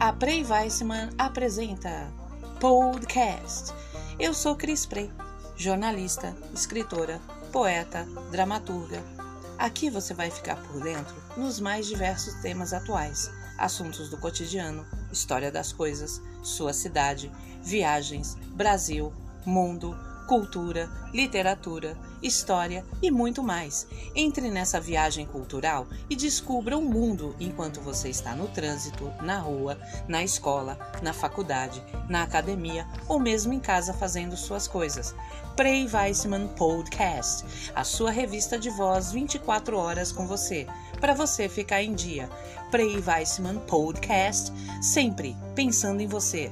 A Prey Weissman apresenta Podcast. Eu sou Cris Prey, jornalista, escritora, poeta, dramaturga. Aqui você vai ficar por dentro nos mais diversos temas atuais, assuntos do cotidiano, história das coisas, sua cidade, viagens, Brasil, mundo, cultura, literatura, história e muito mais. Entre nessa viagem cultural e descubra o mundo enquanto você está no trânsito, na rua, na escola, na faculdade, na academia ou mesmo em casa fazendo suas coisas. Prey Weissman Podcast, a sua revista de voz 24 horas com você, para você ficar em dia. Prey Weissman Podcast, sempre pensando em você.